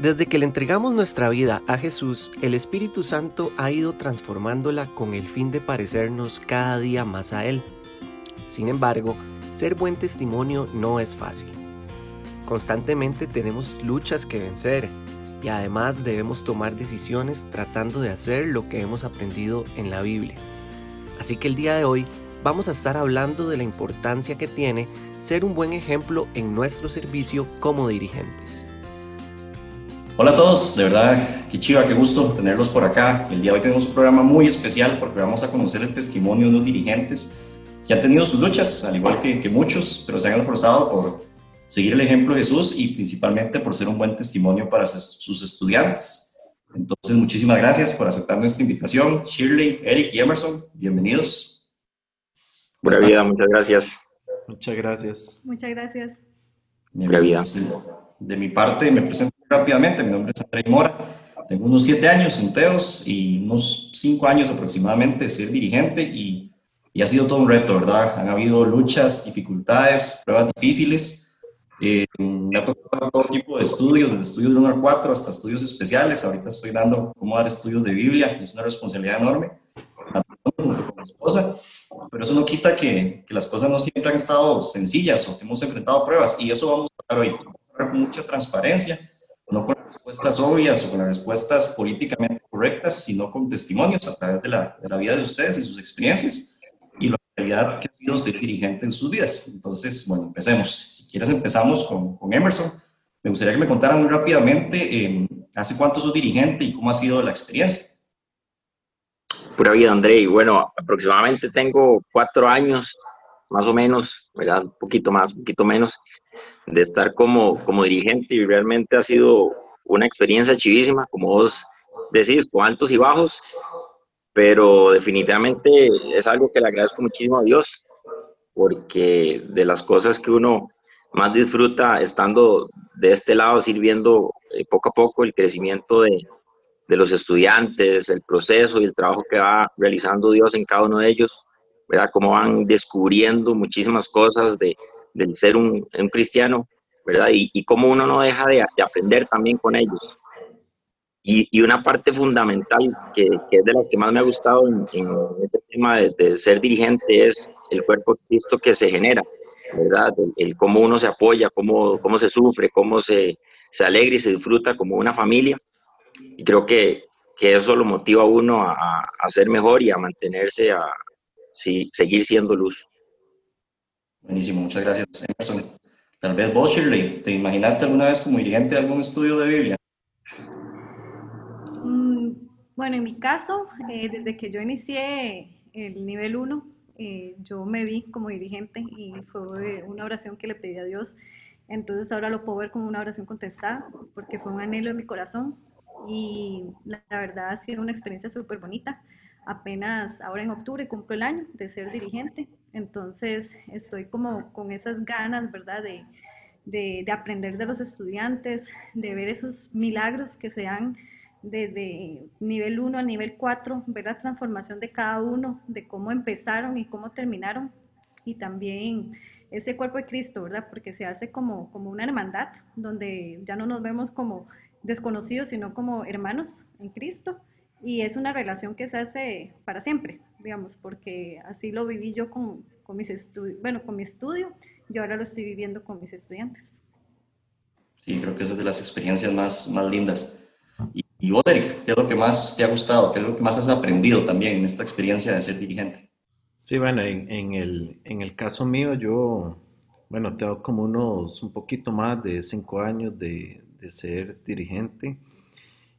Desde que le entregamos nuestra vida a Jesús, el Espíritu Santo ha ido transformándola con el fin de parecernos cada día más a Él. Sin embargo, ser buen testimonio no es fácil. Constantemente tenemos luchas que vencer y además debemos tomar decisiones tratando de hacer lo que hemos aprendido en la Biblia. Así que el día de hoy vamos a estar hablando de la importancia que tiene ser un buen ejemplo en nuestro servicio como dirigentes. Hola a todos, de verdad, qué chiva, qué gusto tenerlos por acá. El día de hoy tenemos un programa muy especial porque vamos a conocer el testimonio de unos dirigentes que han tenido sus luchas, al igual que, que muchos, pero se han esforzado por seguir el ejemplo de Jesús y principalmente por ser un buen testimonio para sus estudiantes. Entonces, muchísimas gracias por aceptar nuestra invitación. Shirley, Eric y Emerson, bienvenidos. Buena vida, muchas gracias. Muchas gracias. Muchas gracias. Buena vida. De mi parte, me presento rápidamente. Mi nombre es André Mora. Tengo unos siete años en Teos y unos cinco años aproximadamente de ser dirigente y, y, ha sido todo un reto, ¿verdad? Han habido luchas, dificultades, pruebas difíciles. Eh, me ha tocado todo tipo de estudios, desde estudios de 1 a 4 hasta estudios especiales. Ahorita estoy dando cómo dar estudios de Biblia, es una responsabilidad enorme, junto con mi esposa. Pero eso no quita que, que las cosas no siempre han estado sencillas o que hemos enfrentado pruebas y eso vamos a hablar hoy. Con mucha transparencia respuestas obvias o con las respuestas políticamente correctas, sino con testimonios a través de la, de la vida de ustedes y sus experiencias y la realidad que ha sido ser dirigente en sus vidas. Entonces, bueno, empecemos. Si quieres, empezamos con, con Emerson. Me gustaría que me contaran muy rápidamente eh, hace cuánto sos dirigente y cómo ha sido la experiencia. Pura vida, André. Y bueno, aproximadamente tengo cuatro años, más o menos, ¿verdad? Un poquito más, un poquito menos de estar como, como dirigente y realmente ha sido una experiencia chivísima, como vos decís, con altos y bajos, pero definitivamente es algo que le agradezco muchísimo a Dios, porque de las cosas que uno más disfruta estando de este lado, sirviendo eh, poco a poco el crecimiento de, de los estudiantes, el proceso y el trabajo que va realizando Dios en cada uno de ellos, ¿verdad? Cómo van descubriendo muchísimas cosas de, del ser un, un cristiano, ¿verdad? Y, y, cómo uno no deja de, de aprender también con ellos. Y, y una parte fundamental que, que, es de las que más me ha gustado en, en este tema de, de, ser dirigente es el cuerpo Cristo que se genera, ¿verdad? El, el, cómo uno se apoya, cómo, cómo se sufre, cómo se, se alegra y se disfruta como una familia. Y creo que, que eso lo motiva a uno a, a, ser mejor y a mantenerse, a sí, seguir siendo luz. Buenísimo, muchas gracias, Emerson. Tal vez vos, ¿te imaginaste alguna vez como dirigente de algún estudio de Biblia? Mm, bueno, en mi caso, eh, desde que yo inicié el nivel 1, eh, yo me vi como dirigente y fue una oración que le pedí a Dios. Entonces ahora lo puedo ver como una oración contestada, porque fue un anhelo de mi corazón y la, la verdad ha sido una experiencia súper bonita. Apenas ahora en octubre cumplo el año de ser dirigente entonces, estoy como con esas ganas, ¿verdad? De, de, de, aprender de los estudiantes, de ver esos milagros que se dan desde nivel 1 a nivel 4, ver la transformación de cada uno, de cómo empezaron y cómo terminaron, y también ese cuerpo de Cristo, ¿verdad? Porque se hace como, como una hermandad, donde ya no nos vemos como desconocidos, sino como hermanos en Cristo, y es una relación que se hace para siempre, digamos, porque así lo viví yo con, con mis estudios, bueno, con mi estudio, yo ahora lo estoy viviendo con mis estudiantes. Sí, creo que esa es de las experiencias más, más lindas. Y, y vos, Eric, ¿qué es lo que más te ha gustado? ¿Qué es lo que más has aprendido también en esta experiencia de ser dirigente? Sí, bueno, en, en, el, en el caso mío, yo, bueno, tengo como unos un poquito más de cinco años de, de ser dirigente.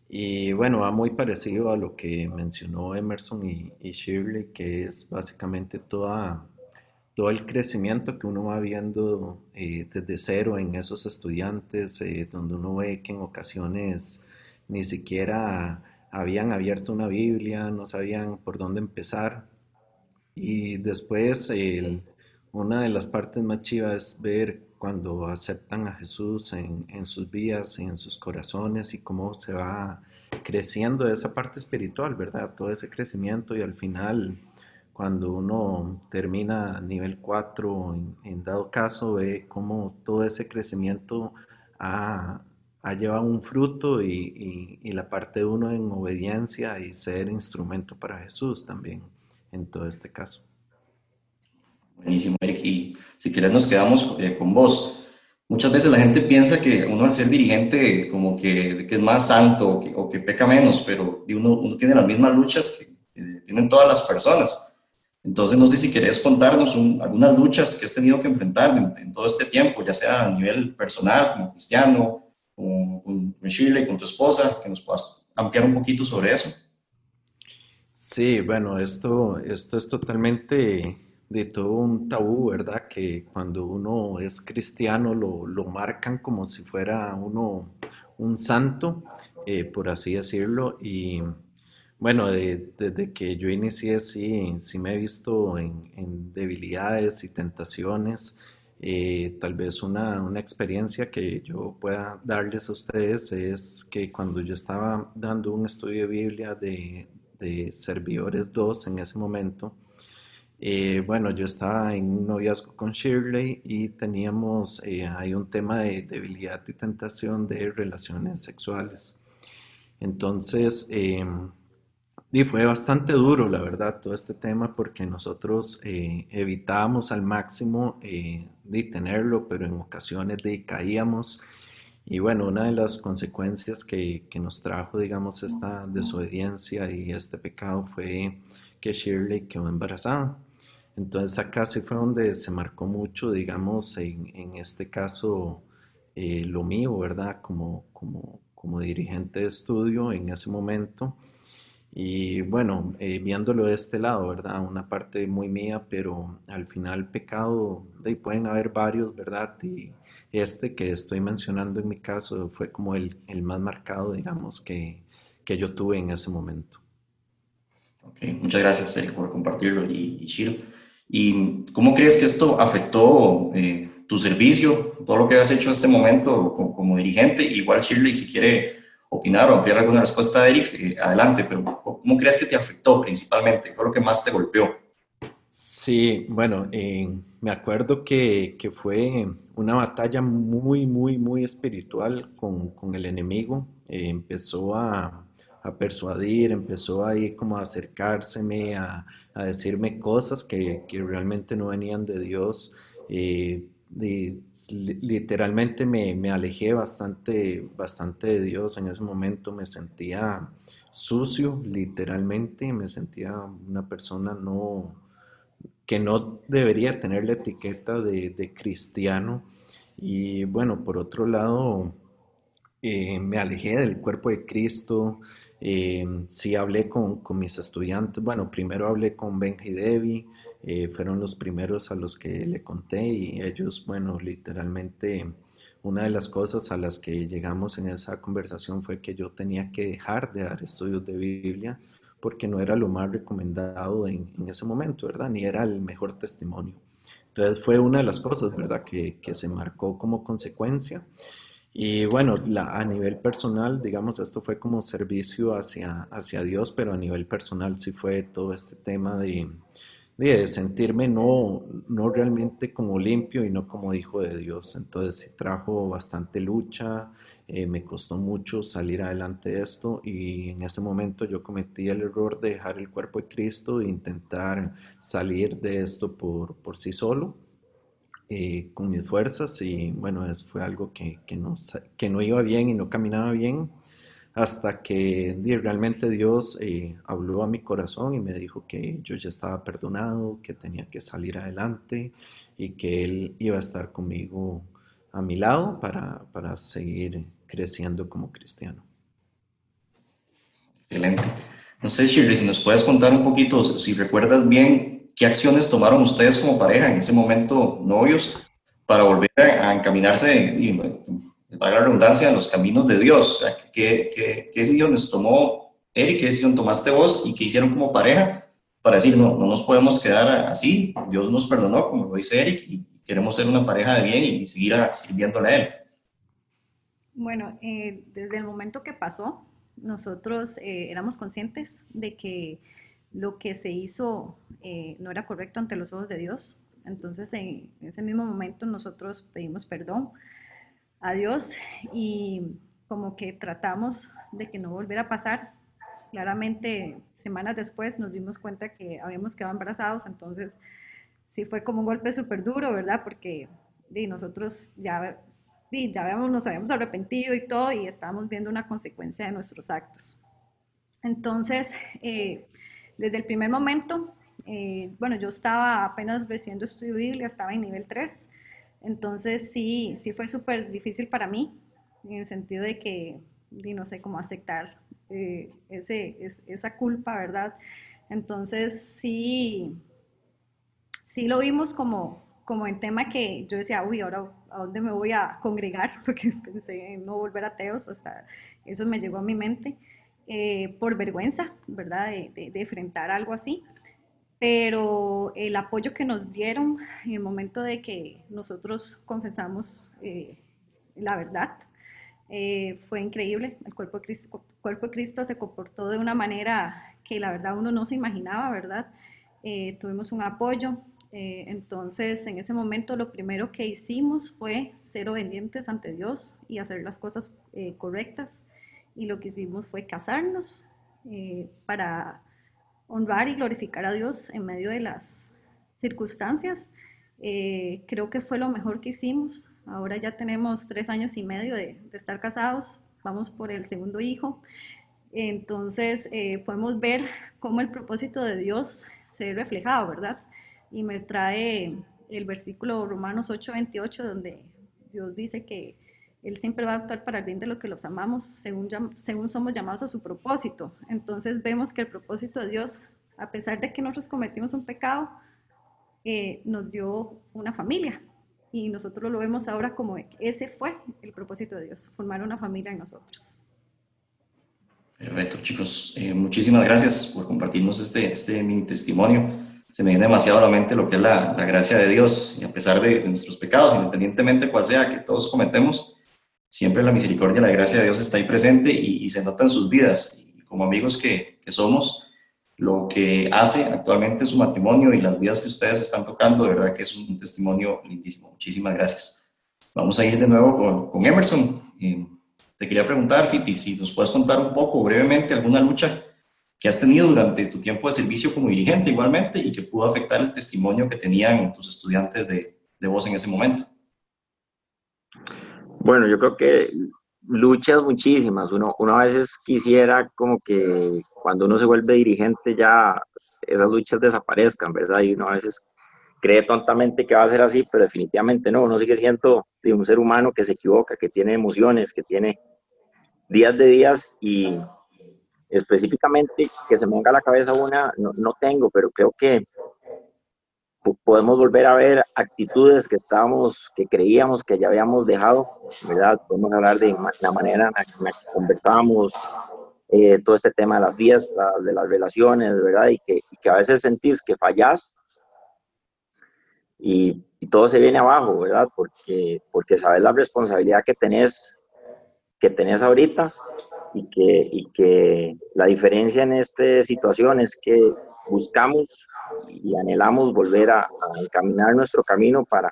Y bueno, va muy parecido a lo que mencionó Emerson y, y Shirley, que es básicamente toda, todo el crecimiento que uno va viendo eh, desde cero en esos estudiantes, eh, donde uno ve que en ocasiones ni siquiera habían abierto una Biblia, no sabían por dónde empezar. Y después el, una de las partes más chivas es ver cuando aceptan a Jesús en, en sus vidas, en sus corazones y cómo se va creciendo esa parte espiritual, ¿verdad? Todo ese crecimiento y al final, cuando uno termina nivel 4, en, dado caso, ve cómo todo ese crecimiento ha, ha llevado un fruto y, y, la parte de uno en obediencia y ser instrumento para Jesús también en todo este caso. Buenísimo, Eric. Y si quieres nos quedamos eh, con vos. Muchas veces la gente piensa que uno al ser dirigente como que, que es más santo o que, o que, peca menos, pero uno, uno tiene las mismas luchas que, tienen todas las personas. Entonces, no sé si querés contarnos algunas luchas que has tenido que enfrentar en, todo este tiempo, ya sea a nivel personal, como cristiano, con, con Shirley, con tu esposa, que nos puedas ampliar un poquito sobre eso. Sí, bueno, esto, esto es totalmente de todo un tabú, ¿verdad? Que cuando uno es cristiano lo, lo marcan como si fuera uno un santo, eh, por así decirlo, y bueno, desde que yo inicié, sí, sí me he visto en, debilidades y tentaciones. Eh, tal vez una, una, experiencia que yo pueda darles a ustedes es que cuando yo estaba dando un estudio de Biblia de, de Servidores 2 en ese momento, eh, bueno, yo estaba en un noviazgo con Shirley y teníamos eh, hay un tema de debilidad y tentación de relaciones sexuales. Entonces, eh, y fue bastante duro, la verdad, todo este tema, porque nosotros eh, evitábamos al máximo eh, de tenerlo, pero en ocasiones de caíamos. Y bueno, una de las consecuencias que, que, nos trajo, digamos, esta desobediencia y este pecado fue que Shirley quedó embarazada. Entonces acá sí fue donde se marcó mucho, digamos, en, en este caso, eh, lo mío, ¿verdad? Como, como, como dirigente de estudio en ese momento. Y bueno, eh, viéndolo de este lado, ¿verdad? Una parte muy mía, pero al final pecado, de, pueden haber varios, ¿verdad? Y este que estoy mencionando en mi caso fue como el, el más marcado, digamos, que, que, yo tuve en ese momento. Ok, muchas gracias, Eric, por compartirlo y, y Shiro. ¿Y cómo crees que esto afectó eh, tu servicio, todo lo que has hecho en este momento como, como dirigente? Igual Shirley, si quiere opinar o ampliar alguna respuesta de Eric, eh, adelante, pero ¿cómo crees que te afectó principalmente? ¿Qué fue lo que más te golpeó? Sí, bueno, eh, me acuerdo que, que, fue una batalla muy, muy, muy espiritual con, con el enemigo. Eh, empezó a, a, persuadir, empezó ahí como a acercárseme, a, a decirme cosas que, que, realmente no venían de Dios literalmente me, me, alejé bastante, bastante de Dios en ese momento, me sentía sucio, literalmente, me sentía una persona no, que no debería tener la etiqueta de, de cristiano. Y bueno, por otro lado, eh, me alejé del cuerpo de Cristo. Eh, sí hablé con, con, mis estudiantes. Bueno, primero hablé con Benji Devi, eh, fueron los primeros a los que le conté y ellos, bueno, literalmente una de las cosas a las que llegamos en esa conversación fue que yo tenía que dejar de dar estudios de Biblia porque no era lo más recomendado en, en ese momento, ¿verdad? Ni era el mejor testimonio. Entonces fue una de las cosas, ¿verdad? Que, que se marcó como consecuencia. Y bueno, la, a nivel personal, digamos, esto fue como servicio hacia, hacia Dios, pero a nivel personal sí fue todo este tema de, de sentirme no, no realmente como limpio y no como hijo de Dios. Entonces sí trajo bastante lucha, eh, me costó mucho salir adelante de esto y en ese momento yo cometí el error de dejar el cuerpo de Cristo e intentar salir de esto por, por sí solo. Eh, con mis fuerzas y bueno, eso fue algo que, que, no, que no iba bien y no caminaba bien hasta que realmente Dios eh, habló a mi corazón y me dijo que yo ya estaba perdonado, que tenía que salir adelante y que Él iba a estar conmigo a mi lado para, para seguir creciendo como cristiano. Excelente. No sé, Shirley, si nos puedes contar un poquito, si recuerdas bien, qué acciones tomaron ustedes como pareja en ese momento, novios, para volver a encaminarse y, para la redundancia, en los caminos de Dios. ¿qué, qué, qué decisiones tomó Eric? ¿Qué decisión tomaste vos? ¿Y qué hicieron como pareja para decir, no, no nos podemos quedar así? Dios nos perdonó, como lo dice Eric, y queremos ser una pareja de bien y seguir sirviéndole a Él. Bueno, eh, desde el momento que pasó, nosotros eh, éramos conscientes de que lo que se hizo eh, no era correcto ante los ojos de Dios. Entonces, en ese mismo momento nosotros pedimos perdón a Dios y como que tratamos de que no volviera a pasar. Claramente, semanas después nos dimos cuenta que habíamos quedado embarazados, entonces sí fue como un golpe súper duro, ¿verdad? Porque y nosotros ya, ya habíamos, nos habíamos arrepentido y todo y estábamos viendo una consecuencia de nuestros actos. Entonces, eh, desde el primer momento, eh, bueno, yo estaba apenas recibiendo estudio bíblica, estaba en nivel 3, entonces sí, sí fue súper difícil para mí, en el sentido de que, no sé cómo aceptar eh, ese, esa culpa, ¿verdad? Entonces sí, sí lo vimos como, como en tema que yo decía, uy, ahora a dónde me voy a congregar, porque pensé en no volver ateos, hasta eso me llegó a mi mente, eh, por vergüenza, ¿verdad?, de, enfrentar algo así. Pero el apoyo que nos dieron en el momento de que nosotros confesamos eh, la verdad eh, fue increíble. El cuerpo de, Cristo, cuerpo de Cristo se comportó de una manera que la verdad uno no se imaginaba, ¿verdad? tuvimos un apoyo, entonces, en ese momento lo primero que hicimos fue ser obedientes ante Dios y hacer las cosas correctas. Y lo que hicimos fue casarnos eh, para honrar y glorificar a Dios en medio de las circunstancias. creo que fue lo mejor que hicimos. Ahora ya tenemos tres años y medio de, de estar casados. Vamos por el segundo hijo. Entonces, podemos ver cómo el propósito de Dios se ve reflejado, ¿verdad? y me trae el versículo Romanos 8:28 donde Dios dice que Él siempre va a actuar para el bien de los que los amamos según, según somos llamados a su propósito. Entonces vemos que el propósito de Dios, a pesar de que nosotros cometimos un pecado, eh, nos dio una familia. Y nosotros lo vemos ahora como ese fue el propósito de Dios, formar una familia en nosotros. Perfecto, chicos. Eh, muchísimas gracias por compartirnos este, este mini testimonio se me viene demasiado a la mente lo que es la, gracia de Dios. Y a pesar de, nuestros pecados, independientemente cual sea que todos cometemos, siempre la misericordia y la gracia de Dios está ahí presente y, se nota en sus vidas. Y como amigos que, que, somos, lo que hace actualmente su matrimonio y las vidas que ustedes están tocando, de verdad que es un, testimonio lindísimo. Muchísimas gracias. Vamos a ir de nuevo con, con Emerson. Eh, te quería preguntar, Fiti, si nos puedes contar un poco brevemente alguna lucha que has tenido durante tu tiempo de servicio como dirigente igualmente y que pudo afectar el testimonio que tenían tus estudiantes de, de voz en ese momento. Bueno, yo creo que luchas muchísimas. Uno, uno a veces quisiera como que cuando uno se vuelve dirigente ya esas luchas desaparezcan, ¿verdad? Y uno a veces cree tontamente que va a ser así, pero definitivamente no. Uno sigue siendo de un ser humano que se equivoca, que tiene emociones, que tiene días de días y, específicamente que se me venga a la cabeza una, no, tengo, pero creo que podemos volver a ver actitudes que estábamos, que creíamos que ya habíamos dejado, ¿verdad? Podemos hablar de la manera en la que conversábamos eh, todo este tema de las fiestas, de las relaciones, ¿verdad? Y que, que a veces sentís que fallás y, y, todo se viene abajo, ¿verdad? Porque, porque sabes la responsabilidad que tenés, que tenés ahorita y que, y que la diferencia en esta situación es que buscamos y anhelamos volver a, encaminar nuestro camino para,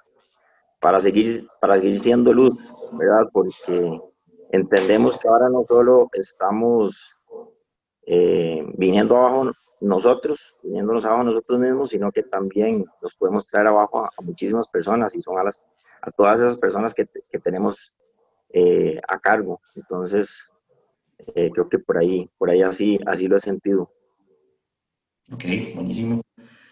para, seguir, para seguir siendo luz, ¿verdad? Porque entendemos que ahora no solo estamos eh, viniendo abajo nosotros, viniéndonos abajo nosotros mismos, sino que también nos podemos traer abajo a, muchísimas personas y son a, las, a todas esas personas que, que tenemos eh, a cargo. Entonces, eh, creo que por ahí, por ahí así, así lo he sentido. Ok, buenísimo.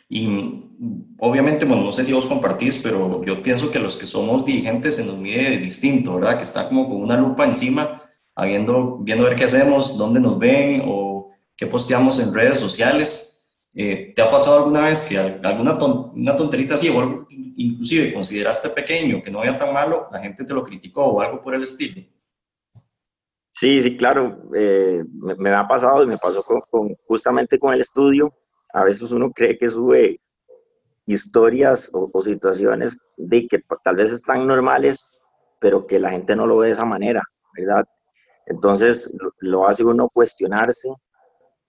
Y mm, obviamente, bueno, no sé si vos compartís, pero yo pienso que los que somos dirigentes se nos mide distinto, ¿verdad? Que está como con una lupa encima, habiendo, viendo ver qué hacemos, dónde nos ven o qué posteamos en redes sociales. Eh, ¿Te ha pasado alguna vez que alguna una tonterita así, o inclusive consideraste pequeño, que no había tan malo, la gente te lo criticó o algo por el estilo? Sí, sí, claro, eh, me, ha pasado y me pasó con, justamente con el estudio. A veces uno cree que sube historias o, situaciones de que tal vez están normales, pero que la gente no lo ve de esa manera, ¿verdad? Entonces lo, hace uno cuestionarse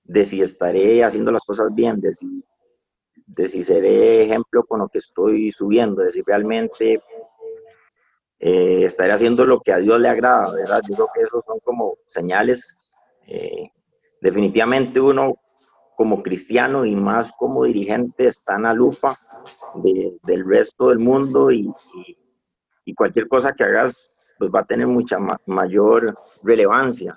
de si estaré haciendo las cosas bien, de si, de si seré ejemplo con lo que estoy subiendo, de si realmente eh, estaré haciendo lo que a Dios le agrada, ¿verdad? Yo creo que esos son como señales. Eh, definitivamente uno como cristiano y más como dirigente está en la lupa del resto del mundo y, cualquier cosa que hagas pues va a tener mucha mayor relevancia.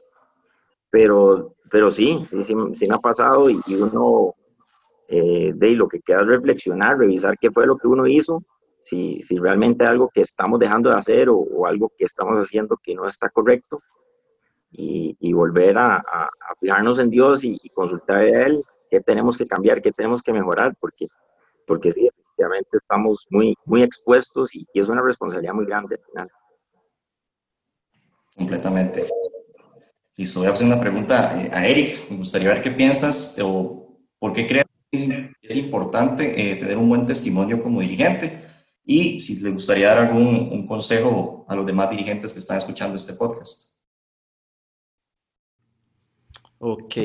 Pero, pero sí, sí, sí, sí me ha pasado y, uno eh, de lo que queda es reflexionar, revisar qué fue lo que uno hizo si, si realmente algo que estamos dejando de hacer o, algo que estamos haciendo que no está correcto y, y volver a, fijarnos en Dios y, consultar a Él qué tenemos que cambiar, qué tenemos que mejorar, porque, porque sí, efectivamente estamos muy, muy expuestos y, es una responsabilidad muy grande al final. Completamente. Y voy a hacer una pregunta eh, a Eric. Me gustaría ver qué piensas o por qué crees que es importante eh, tener un buen testimonio como dirigente y si le gustaría dar algún un consejo a los demás dirigentes que están escuchando este podcast. Ok,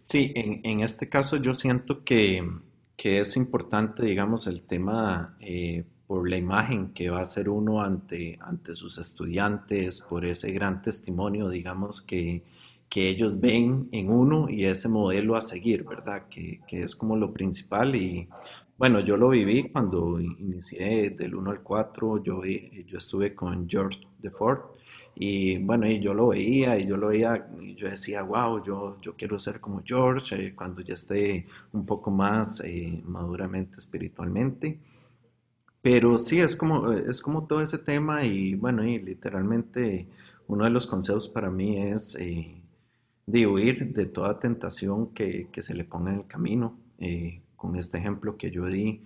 sí, en, en este caso yo siento que, que, es importante, digamos, el tema eh, por la imagen que va a ser uno ante, ante sus estudiantes, por ese gran testimonio, digamos, que, que ellos ven en uno y ese modelo a seguir, ¿verdad? Que, que, es como lo principal y bueno, yo lo viví cuando inicié del 1 al 4, yo, yo estuve con George DeFord y bueno, y yo lo veía y yo lo veía y yo decía, wow, yo, yo quiero ser como George eh, cuando ya esté un poco más eh, maduramente espiritualmente. Pero sí, es como, es como todo ese tema y bueno, y literalmente uno de los consejos para mí es eh, de huir de toda tentación que, que, se le ponga en el camino. Con este ejemplo que yo di,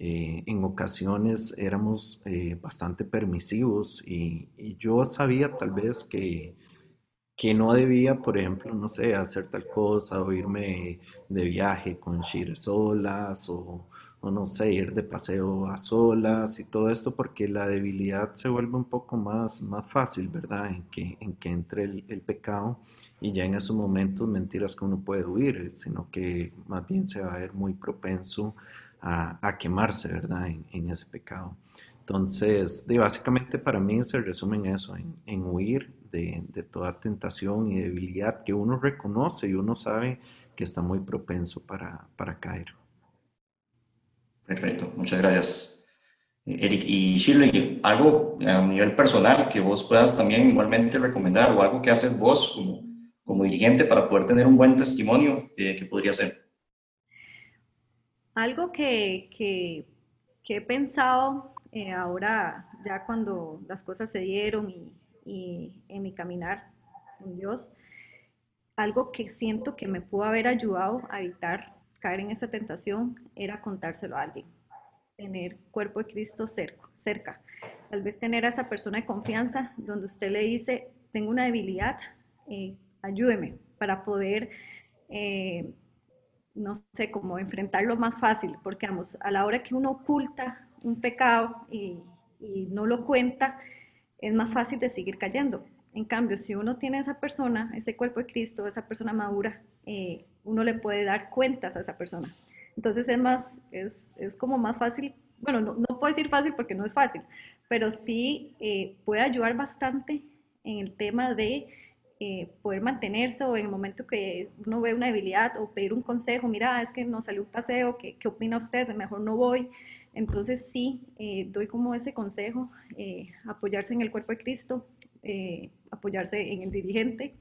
eh, en ocasiones éramos eh, bastante permisivos y, yo sabía tal vez que, que no debía, por ejemplo, no sé, hacer tal cosa o irme de viaje con Shire solas o, o, no sé, ir de paseo a solas y todo esto porque la debilidad se vuelve un poco más, más fácil, ¿verdad? En que, en que entre el, el pecado y ya en esos momentos mentiras que uno puede huir, sino que más bien se va a ver muy propenso a, a quemarse, ¿verdad? En, en, ese pecado. Entonces, básicamente para mí se resume en eso, en, en huir de, de, toda tentación y debilidad que uno reconoce y uno sabe que está muy propenso para, para caer. Perfecto, muchas gracias. Eric y Shirley, algo a nivel personal que vos puedas también igualmente recomendar o algo que haces vos como como dirigente para poder tener un buen testimonio que podría ser? Algo que, que, he pensado eh, ahora, ya cuando las cosas se dieron y, en mi caminar con Dios, algo que siento que me pudo haber ayudado a evitar caer en esa tentación era contárselo a alguien, tener cuerpo de Cristo cerca, cerca. Tal vez tener a esa persona de confianza donde usted le dice, tengo una debilidad, eh, ayúdeme para poder, eh, no sé, cómo enfrentarlo más fácil, porque vamos, a la hora que uno oculta un pecado y, no lo cuenta, es más fácil de seguir cayendo. En cambio, si uno tiene a esa persona, ese cuerpo de Cristo, esa persona madura, eh, uno le puede dar cuentas a esa persona. Entonces es más, es, es como más fácil, bueno, no, no, puedo decir fácil porque no es fácil, pero sí eh, puede ayudar bastante en el tema de eh, poder mantenerse o en el momento que uno ve una debilidad o pedir un consejo, mira, es que no salió un paseo, ¿qué, qué opina usted? Mejor no voy. Entonces sí, eh, doy como ese consejo, eh, apoyarse en el cuerpo de Cristo, apoyarse en el dirigente,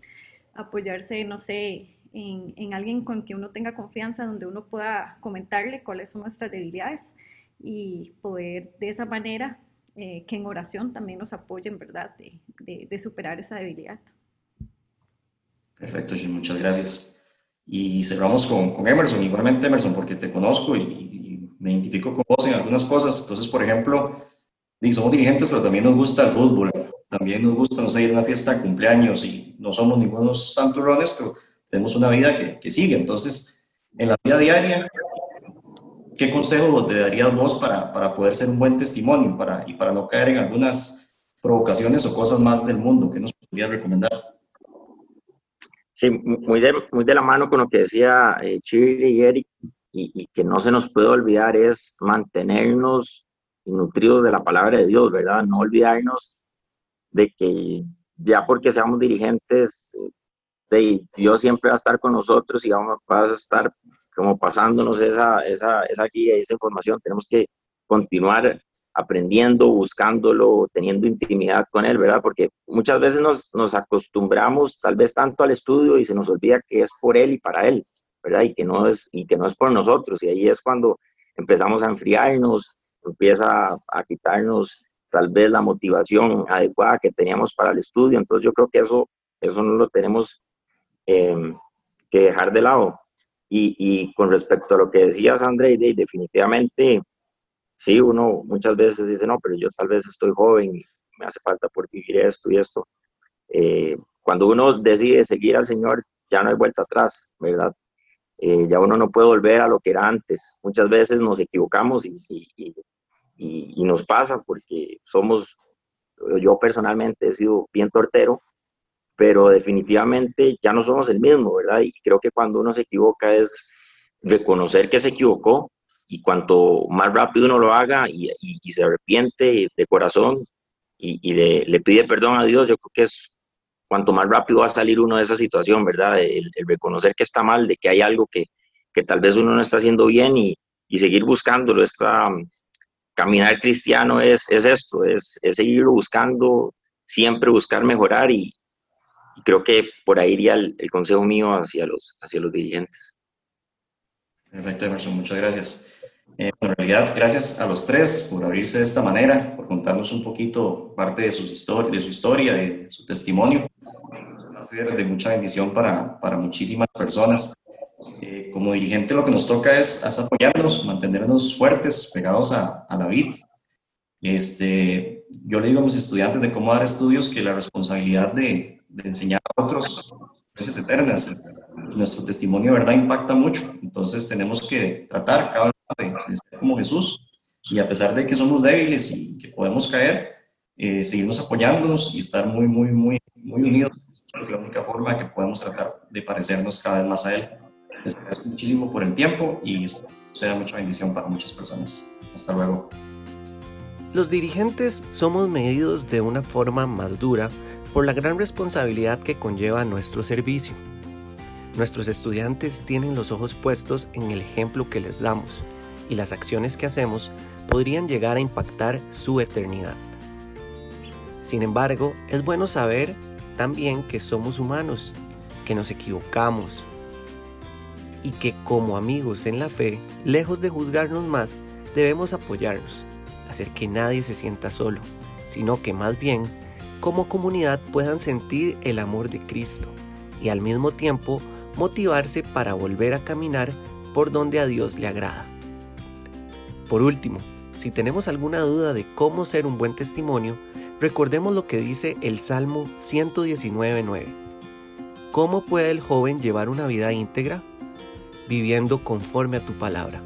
apoyarse, no sé, en, en, alguien con quien uno tenga confianza, donde uno pueda comentarle cuáles son nuestras debilidades y poder de esa manera que en oración también nos apoyen, ¿verdad?, de, de superar esa debilidad. Perfecto, Jim, muchas gracias. Y cerramos con, con Emerson, igualmente Emerson, porque te conozco y, me identifico con vos en algunas cosas. Entonces, por ejemplo, somos dirigentes, pero también nos gusta el fútbol, también nos gusta, no sé, ir a una fiesta de cumpleaños y no somos ningunos santurrones, pero tenemos una vida que, que sigue. Entonces, en la vida diaria, ¿qué consejo te darías vos para, para poder ser un buen testimonio para, y para no caer en algunas provocaciones o cosas más del mundo que nos podría recomendar? Sí, muy de, muy de la mano con lo que decía eh, y Eric, y, que no se nos puede olvidar es mantenernos nutridos de la palabra de Dios, ¿verdad? No olvidarnos de que ya porque seamos dirigentes, de, Dios siempre va a estar con nosotros y vamos, a estar como pasándonos esa, esa, esa guía, esa información. Tenemos que continuar aprendiendo, buscándolo, teniendo intimidad con él, ¿verdad? Porque muchas veces nos, nos, acostumbramos tal vez tanto al estudio y se nos olvida que es por él y para él, ¿verdad? Y que no es, y que no es por nosotros. Y ahí es cuando empezamos a enfriarnos, empieza a, quitarnos tal vez la motivación adecuada que teníamos para el estudio. Entonces yo creo que eso, eso no lo tenemos em, que dejar de lado. Y, y, con respecto a lo que decías, André, definitivamente sí, uno muchas veces dice, no, pero yo tal vez estoy joven y me hace falta por vivir esto y esto. Eh, cuando uno decide seguir al Señor, ya no hay vuelta atrás, ¿verdad? Eh, ya uno no puede volver a lo que era antes. Muchas veces nos equivocamos y, y, y, nos pasa porque somos, yo personalmente he sido bien tortero, pero definitivamente ya no somos el mismo, ¿verdad? Y creo que cuando uno se equivoca es reconocer que se equivocó y cuanto más rápido uno lo haga y, se arrepiente de corazón y, le, pide perdón a Dios, yo creo que es cuanto más rápido va a salir uno de esa situación, ¿verdad? El, reconocer que está mal, de que hay algo que, que, tal vez uno no está haciendo bien y, seguir buscándolo. Esta, caminar cristiano es, es esto, es, es seguirlo buscando, siempre buscar mejorar y, creo que por ahí iría el, el, consejo mío hacia los, hacia los dirigentes. Perfecto, Emerson, muchas gracias. Eh, en realidad, gracias a los tres por abrirse de esta manera, por contarnos un poquito parte de, sus de su historia, de su testimonio. Va a ser de mucha bendición para, para muchísimas personas. Eh, como dirigente lo que nos toca es, apoyarnos, mantenernos fuertes, pegados a, a la vid. Este, yo le digo a mis estudiantes de cómo dar estudios que la responsabilidad de, de enseñar a otros es eternas. Nuestro testimonio de verdad impacta mucho, entonces tenemos que tratar cada de, ser como Jesús y a pesar de que somos débiles y que podemos caer, eh, seguirnos apoyándonos y estar muy, muy, muy, muy unidos. Es la única forma que podemos tratar de parecernos cada vez más a Él. Les agradezco muchísimo por el tiempo y espero que sea mucha bendición para muchas personas. Hasta luego. Los dirigentes somos medidos de una forma más dura por la gran responsabilidad que conlleva nuestro servicio. Nuestros estudiantes tienen los ojos puestos en el ejemplo que les damos y las acciones que hacemos podrían llegar a impactar su eternidad. Sin embargo, es bueno saber también que somos humanos, que nos equivocamos y que como amigos en la fe, lejos de juzgarnos más, debemos apoyarnos, hacer que nadie se sienta solo, sino que más bien como comunidad puedan sentir el amor de Cristo y al mismo tiempo motivarse para volver a caminar por donde a Dios le agrada. Por último, si tenemos alguna duda de cómo ser un buen testimonio, recordemos lo que dice el Salmo 119.9. ¿Cómo puede el joven llevar una vida íntegra? Viviendo conforme a tu palabra.